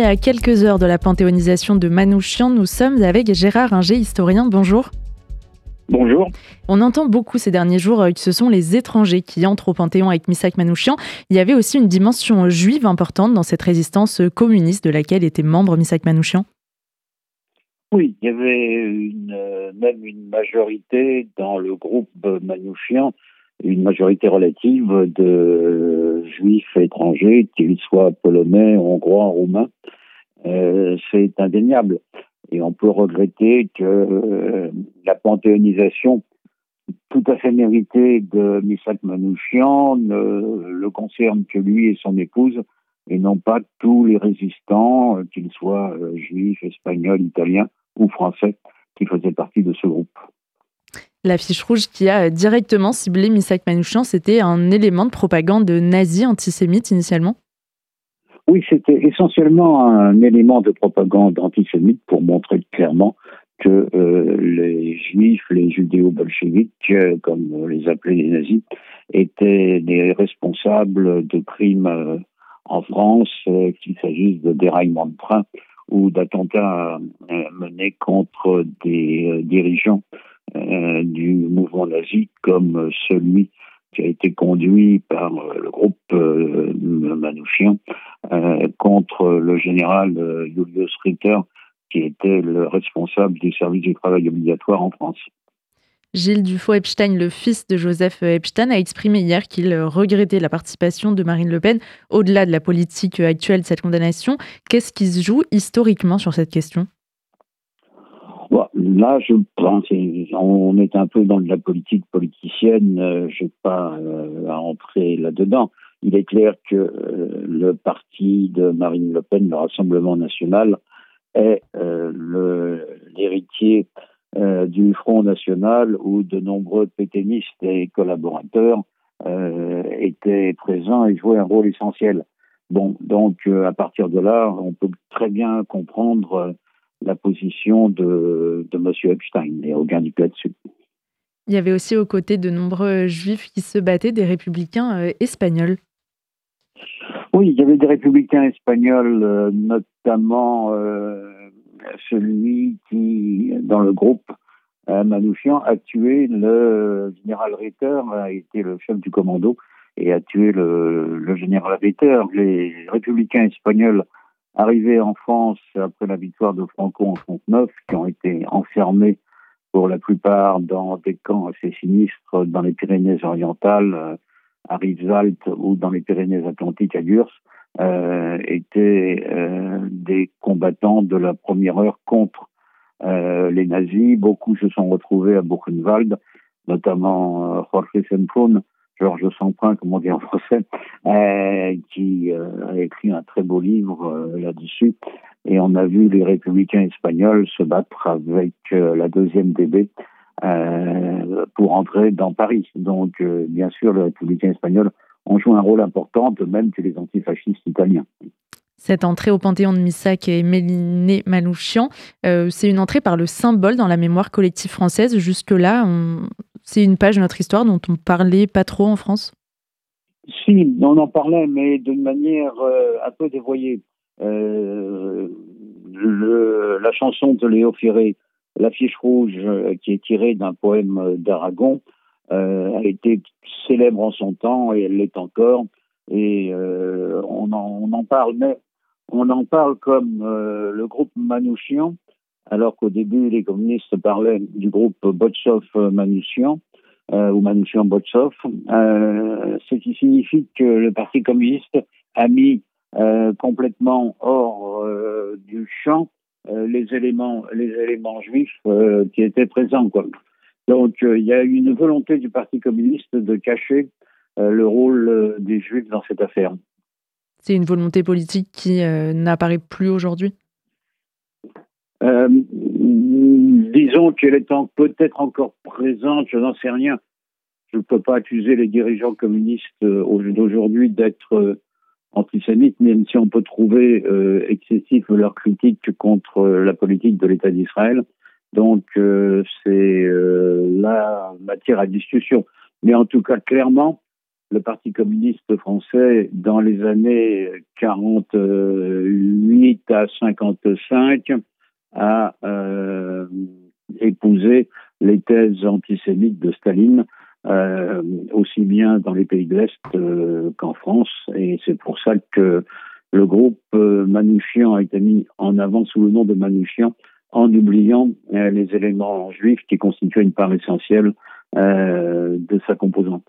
À quelques heures de la panthéonisation de Manouchian, nous sommes avec Gérard Inger, historien. Bonjour. Bonjour. On entend beaucoup ces derniers jours que ce sont les étrangers qui entrent au Panthéon avec Misak Manouchian. Il y avait aussi une dimension juive importante dans cette résistance communiste de laquelle était membre Misak Manouchian. Oui, il y avait même une majorité dans le groupe Manouchian, une majorité relative de juifs étrangers, qu'ils soient polonais, hongrois, roumains. Euh, c'est indéniable. Et on peut regretter que euh, la panthéonisation tout à fait méritée de Misak Manouchian ne le concerne que lui et son épouse, et non pas tous les résistants, euh, qu'ils soient juifs, espagnols, italiens ou français, qui faisaient partie de ce groupe. La fiche rouge qui a directement ciblé Misak Manouchian, c'était un élément de propagande nazi antisémite initialement. Oui, c'était essentiellement un élément de propagande antisémite pour montrer clairement que euh, les juifs, les judéo-bolcheviques, euh, comme on les appelait les nazis, étaient des responsables de crimes euh, en France, qu'il s'agisse de déraillement de train ou d'attentats menés contre des dirigeants euh, du mouvement nazi comme celui qui a été conduit par euh, le groupe euh, Manouchian contre le général Julius Ritter, qui était le responsable du service du travail obligatoire en France. Gilles Dufaux-Epstein, le fils de Joseph Epstein, a exprimé hier qu'il regrettait la participation de Marine Le Pen au-delà de la politique actuelle de cette condamnation. Qu'est-ce qui se joue historiquement sur cette question? Là, je pense, on est un peu dans de la politique politicienne, euh, je n'ai pas euh, à entrer là-dedans. Il est clair que euh, le parti de Marine Le Pen, le Rassemblement national, est l'héritier du Front national où de nombreux pétainistes et collaborateurs étaient présents et jouaient un rôle essentiel. Bon, donc à partir de là, on peut très bien comprendre la position de, de M. Epstein. A aucun doute là-dessus. Il y avait aussi aux côtés de nombreux juifs qui se battaient, des républicains euh, espagnols. Oui, il y avait des républicains espagnols, euh, notamment euh, celui qui, dans le groupe Manouchian, a tué le général Ritter, a été le chef du commando et a tué le, le général Ritter. Les républicains espagnols arrivés en France après la victoire de Franco en 1939, qui ont été enfermés pour la plupart dans des camps assez sinistres dans les Pyrénées-Orientales, euh, à Rivesaltes ou dans les Pyrénées-Atlantiques à Gurs, euh, étaient euh, des combattants de la première heure contre euh, les nazis. Beaucoup se sont retrouvés à Buchenwald, notamment Jorge Senfon, Georges Samprin, comme on dit en français, euh, qui euh, a écrit un très beau livre euh, là-dessus. Et on a vu les républicains espagnols se battre avec la deuxième DB pour entrer dans Paris. Donc, bien sûr, les républicains espagnols ont joué un rôle important, de même que les antifascistes italiens. Cette entrée au Panthéon de Missac et Méliné Manouchian, c'est une entrée par le symbole dans la mémoire collective française. Jusque-là, on, c'est une page de notre histoire dont on parlait pas trop en France? Si, on en parlait, mais d'une manière euh, un peu dévoyée. Euh, la chanson de Léo Ferré, L'affiche rouge, euh, qui est tirée d'un poème d'Aragon, a été célèbre en son temps et elle l'est encore. Et on en, on, en, parle, mais on en parle comme le groupe Manouchian, alors qu'au début, les communistes parlaient du groupe Botchov-Manouchian, euh, ou Manouchian-Botchov, euh, ce qui signifie que le Parti communiste a mis euh, complètement hors euh, du champ euh, les éléments, les éléments juifs qui étaient présents. Donc, il y a une volonté du Parti communiste de cacher le rôle des juifs dans cette affaire. C'est une volonté politique qui n'apparaît plus aujourd'hui? Euh, disons qu'elle est peut-être encore présente, je n'en sais rien. Je ne peux pas accuser les dirigeants communistes euh, d'aujourd'hui d'être euh, antisémites, même si on peut trouver excessif leur critique contre la politique de l'État d'Israël. Donc c'est la matière à discussion. Mais en tout cas, clairement, le Parti communiste français, dans les années 48 à 55, a euh, épousé les thèses antisémites de Staline, euh, aussi bien dans les pays de l'Est euh, qu'en France. Et c'est pour ça que le groupe Manouchian a été mis en avant sous le nom de Manouchian, en oubliant les éléments juifs qui constituaient une part essentielle de sa composante.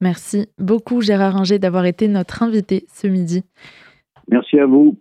Merci beaucoup Gérard Ringer d'avoir été notre invité ce midi. Merci à vous.